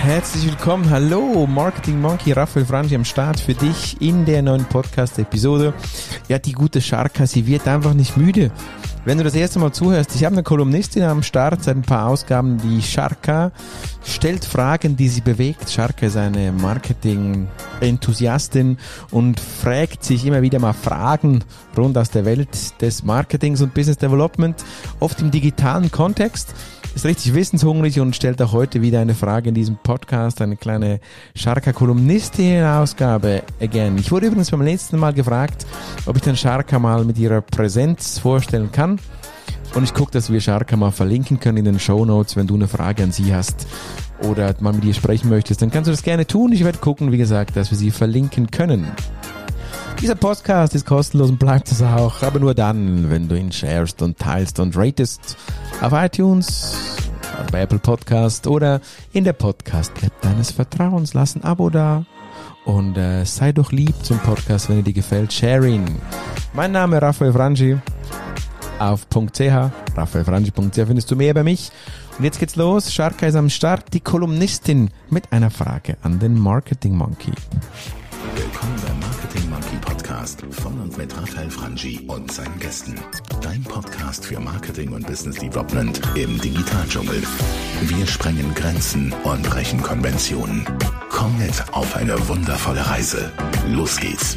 Herzlich willkommen. Hallo, Marketing Monkey Raphael Franchi am Start für dich in der neuen Podcast-Episode. Ja, die gute Sharka, sie wird einfach nicht müde. Wenn du das erste Mal zuhörst, ich habe eine Kolumnistin am Start seit ein paar Ausgaben, die Sharka stellt Fragen, die sie bewegt. Sharka ist eine Marketing-Enthusiastin und fragt sich immer wieder mal Fragen rund aus der Welt des Marketings und Business Development, oft im digitalen Kontext ist richtig wissenshungrig und stellt auch heute wieder eine Frage in diesem Podcast, eine kleine Sharka-Kolumnistin-Ausgabe again. Ich wurde übrigens beim letzten Mal gefragt, ob ich den Sharka mal mit ihrer Präsenz vorstellen kann. Und ich gucke, dass wir Sharka mal verlinken können in den Show Notes, wenn du eine Frage an sie hast oder mal mit ihr sprechen möchtest, dann kannst du das gerne tun. Ich werde gucken, wie gesagt, dass wir sie verlinken können. Dieser Podcast ist kostenlos und bleibt es auch, aber nur dann, wenn du ihn sharest und teilst und ratest auf iTunes, bei Apple Podcast oder in der Podcast-App deines Vertrauens. Lass ein Abo da und äh, sei doch lieb zum Podcast, wenn er dir gefällt. Sharing. Mein Name Raphael Frangi. Auf .ch, raphaelfrangi.ch findest du mehr über mich. Und jetzt geht's los. Sharka ist am Start, die Kolumnistin mit einer Frage an den Marketing Monkey. Willkommen beim Podcast von und mit Raphael Frangi und seinen Gästen. Dein Podcast für Marketing und Business Development im Digitaldschungel. Wir sprengen Grenzen und brechen Konventionen. Komm mit auf eine wundervolle Reise. Los geht's.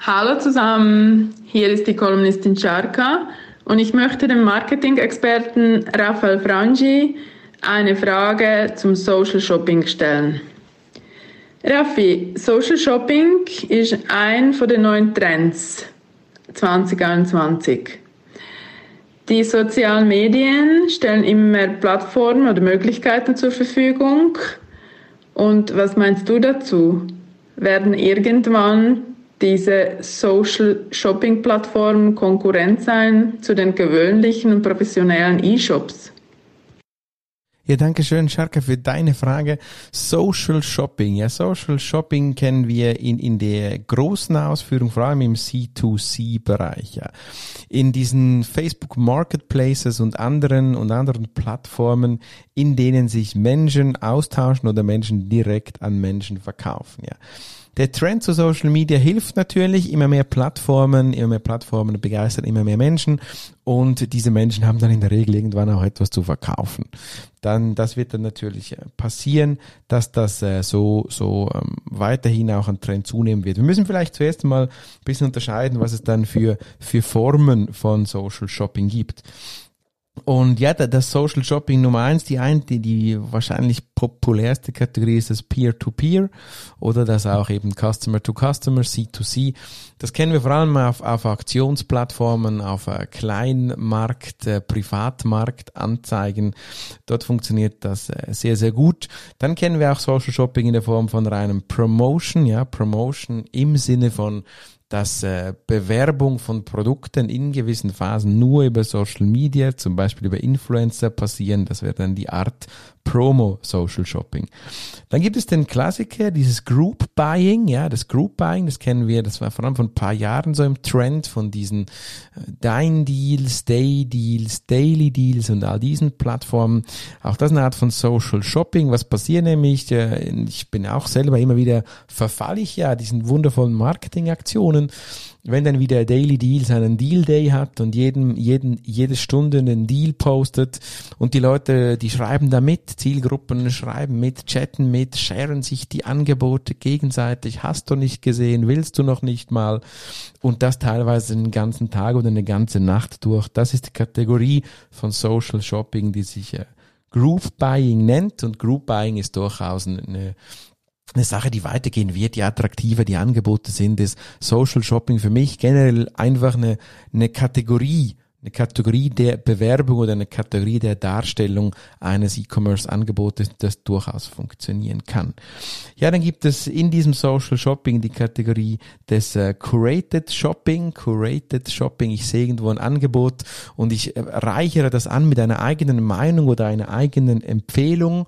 Hallo zusammen, hier ist die Kolumnistin Charka und ich möchte dem Marketing-Experten Raphael Frangi eine Frage zum Social Shopping stellen. Raffi, Social Shopping ist ein von den neuen Trends 2021. Die sozialen Medien stellen immer mehr Plattformen oder Möglichkeiten zur Verfügung. Und was meinst du dazu? Werden irgendwann diese Social Shopping Plattformen Konkurrent sein zu den gewöhnlichen und professionellen E-Shops? Ja, danke schön, Scharka, für deine Frage. Social Shopping. Ja, Social Shopping kennen wir in, in der großen Ausführung, vor allem im C2C-Bereich. Ja. In diesen Facebook Marketplaces und anderen und anderen Plattformen, in denen sich Menschen austauschen oder Menschen direkt an Menschen verkaufen. Ja. Der Trend zu Social Media hilft natürlich, immer mehr Plattformen, immer mehr Plattformen begeistern immer mehr Menschen und diese Menschen haben dann in der Regel irgendwann auch etwas zu verkaufen. Dann, das wird dann natürlich äh, passieren, dass das äh, so, so ähm, weiterhin auch ein Trend zunehmen wird. Wir müssen vielleicht zuerst mal ein bisschen unterscheiden, was es dann für, für Formen von Social Shopping gibt. Und ja, das Social Shopping Nummer eins, die eine, die, die wahrscheinlich populärste Kategorie ist das Peer-to-Peer -Peer oder das auch eben Customer-to-Customer, C2C. Das kennen wir vor allem auf, auf Auktionsplattformen, auf äh, Kleinmarkt, äh, Privatmarktanzeigen. Dort funktioniert das äh, sehr, sehr gut. Dann kennen wir auch Social Shopping in der Form von reinem Promotion, ja, Promotion im Sinne von dass äh, Bewerbung von Produkten in gewissen Phasen nur über Social Media, zum Beispiel über Influencer passieren. Das wäre dann die Art Promo Social Shopping. Dann gibt es den Klassiker, dieses Group Buying, ja, das Group Buying, das kennen wir, das war vor allem vor ein paar Jahren so im Trend von diesen äh, Dine Deals, Day Deals, Daily Deals und all diesen Plattformen. Auch das eine Art von Social Shopping. Was passiert nämlich? Ich bin auch selber immer wieder verfall ich ja diesen wundervollen Marketingaktionen wenn dann wieder Daily Deal seinen Deal Day hat und jeden, jeden, jede Stunde einen Deal postet und die Leute, die schreiben da mit, Zielgruppen schreiben mit, chatten mit, sharen sich die Angebote gegenseitig, hast du nicht gesehen, willst du noch nicht mal? Und das teilweise den ganzen Tag oder eine ganze Nacht durch. Das ist die Kategorie von Social Shopping, die sich äh, Group Buying nennt. Und Group Buying ist durchaus eine, eine Sache, die weitergehen wird, je attraktiver die Angebote sind, ist Social Shopping für mich generell einfach eine, eine Kategorie, eine Kategorie der Bewerbung oder eine Kategorie der Darstellung eines E-Commerce-Angebotes, das durchaus funktionieren kann. Ja, dann gibt es in diesem Social Shopping die Kategorie des äh, Curated Shopping. Curated Shopping, ich sehe irgendwo ein Angebot und ich äh, reichere das an mit einer eigenen Meinung oder einer eigenen Empfehlung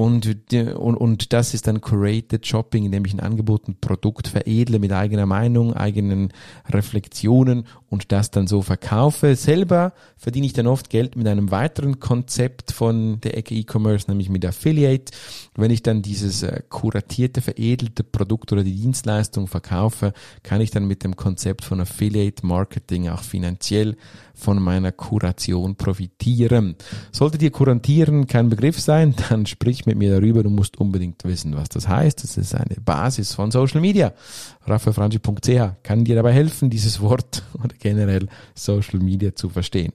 und, und, und das ist dann Curated Shopping, indem ich ein Angebot, ein Produkt veredle mit eigener Meinung, eigenen Reflexionen und das dann so verkaufe. Selber verdiene ich dann oft Geld mit einem weiteren Konzept von der Ecke E-Commerce, nämlich mit Affiliate. Wenn ich dann dieses äh, kuratierte, veredelte Produkt oder die Dienstleistung verkaufe, kann ich dann mit dem Konzept von Affiliate Marketing auch finanziell von meiner Kuration profitieren. Sollte dir Kuratieren kein Begriff sein, dann sprich mit mir darüber. Du musst unbedingt wissen, was das heißt. Das ist eine Basis von Social Media. raffaelfranchi.ch kann dir dabei helfen, dieses Wort oder generell Social Media zu verstehen.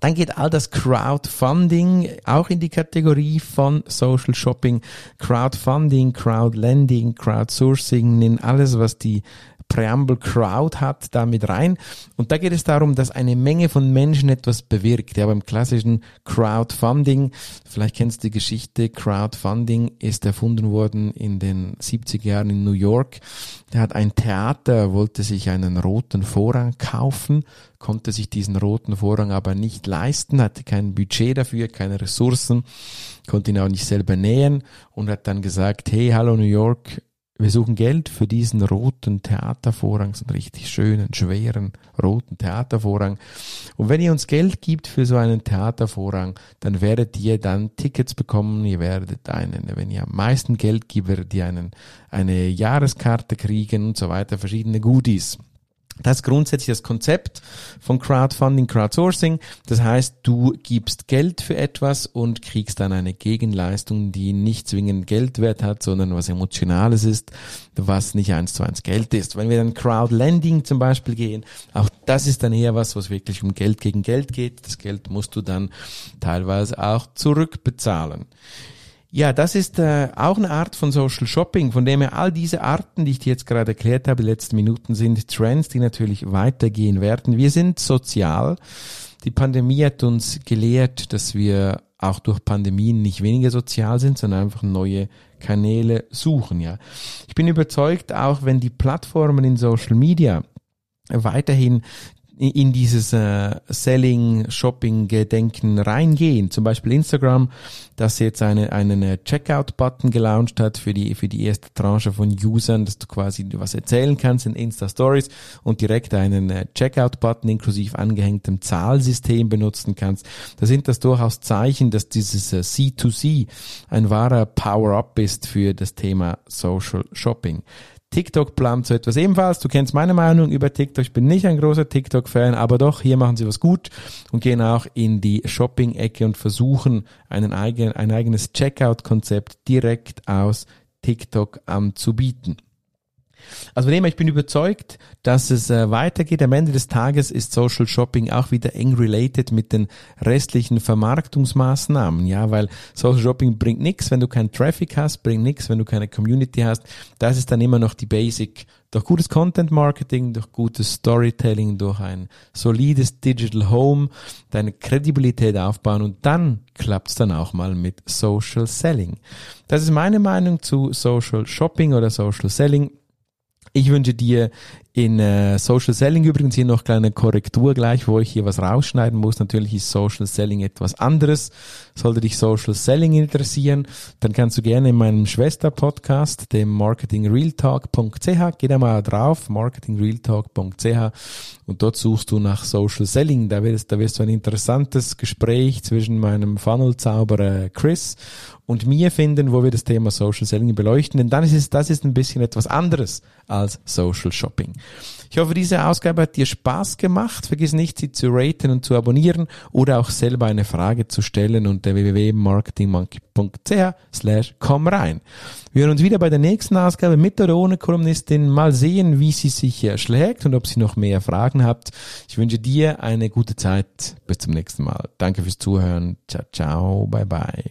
Dann geht all das Crowdfunding auch in die Kategorie von Social Shopping. Crowdfunding, Crowdlending, Crowdsourcing, in alles, was die Preamble Crowd hat da mit rein. Und da geht es darum, dass eine Menge von Menschen etwas bewirkt. Ja, beim klassischen Crowdfunding, vielleicht kennst du die Geschichte, Crowdfunding ist erfunden worden in den 70er Jahren in New York. Da hat ein Theater, wollte sich einen roten Vorrang kaufen, konnte sich diesen roten Vorrang aber nicht leisten, hatte kein Budget dafür, keine Ressourcen, konnte ihn auch nicht selber nähen und hat dann gesagt, hey, hallo New York, wir suchen Geld für diesen roten Theatervorhang, so einen richtig schönen, schweren roten Theatervorhang. Und wenn ihr uns Geld gibt für so einen Theatervorhang, dann werdet ihr dann Tickets bekommen, ihr werdet einen, wenn ihr am meisten Geld gibt, werdet ihr einen, eine Jahreskarte kriegen und so weiter, verschiedene Goodies. Das ist grundsätzlich das Konzept von Crowdfunding, Crowdsourcing. Das heißt, du gibst Geld für etwas und kriegst dann eine Gegenleistung, die nicht zwingend Geldwert hat, sondern was Emotionales ist, was nicht eins zu eins Geld ist. Wenn wir dann Crowdlending zum Beispiel gehen, auch das ist dann eher was, was wirklich um Geld gegen Geld geht. Das Geld musst du dann teilweise auch zurückbezahlen. Ja, das ist äh, auch eine Art von Social Shopping, von dem her all diese Arten, die ich dir jetzt gerade erklärt habe, die letzten Minuten sind Trends, die natürlich weitergehen werden. Wir sind sozial. Die Pandemie hat uns gelehrt, dass wir auch durch Pandemien nicht weniger sozial sind, sondern einfach neue Kanäle suchen, ja. Ich bin überzeugt, auch wenn die Plattformen in Social Media weiterhin in dieses äh, Selling, Shopping-Gedenken reingehen. Zum Beispiel Instagram, das jetzt eine, einen äh, Checkout-Button gelauncht hat für die, für die erste Tranche von Usern, dass du quasi was erzählen kannst in Insta-Stories und direkt einen äh, Checkout-Button inklusive angehängtem Zahlsystem benutzen kannst. Da sind das durchaus Zeichen, dass dieses äh, C2C ein wahrer Power-Up ist für das Thema Social Shopping. TikTok plant so etwas ebenfalls. Du kennst meine Meinung über TikTok. Ich bin nicht ein großer TikTok-Fan, aber doch, hier machen sie was gut und gehen auch in die Shopping-Ecke und versuchen, einen eigen, ein eigenes Checkout-Konzept direkt aus TikTok anzubieten. Also von dem ich bin überzeugt, dass es äh, weitergeht. Am Ende des Tages ist Social Shopping auch wieder eng related mit den restlichen Vermarktungsmaßnahmen, ja, weil Social Shopping bringt nichts, wenn du keinen Traffic hast, bringt nichts, wenn du keine Community hast. Das ist dann immer noch die Basic. Durch gutes Content Marketing, durch gutes Storytelling, durch ein solides Digital Home, deine Kredibilität aufbauen und dann klappt's dann auch mal mit Social Selling. Das ist meine Meinung zu Social Shopping oder Social Selling. Ich wünsche dir in äh, Social Selling übrigens hier noch kleine Korrektur gleich, wo ich hier was rausschneiden muss. Natürlich ist Social Selling etwas anderes. Sollte dich Social Selling interessieren, dann kannst du gerne in meinem Schwester-Podcast, dem marketingrealtalk.ch, geh da mal drauf, marketingrealtalk.ch und dort suchst du nach Social Selling. Da wirst, da wirst du ein interessantes Gespräch zwischen meinem Funnel-Zauberer Chris und mir finden, wo wir das Thema Social Selling beleuchten, denn dann ist es, das ist ein bisschen etwas anderes als Social Shopping. Ich hoffe, diese Ausgabe hat dir Spaß gemacht. Vergiss nicht, sie zu raten und zu abonnieren oder auch selber eine Frage zu stellen unter www.marketingmonkey.ch slash komm rein. Wir hören uns wieder bei der nächsten Ausgabe mit oder ohne Kolumnistin. Mal sehen, wie sie sich schlägt und ob sie noch mehr Fragen habt. Ich wünsche dir eine gute Zeit. Bis zum nächsten Mal. Danke fürs Zuhören. Ciao, ciao. Bye, bye.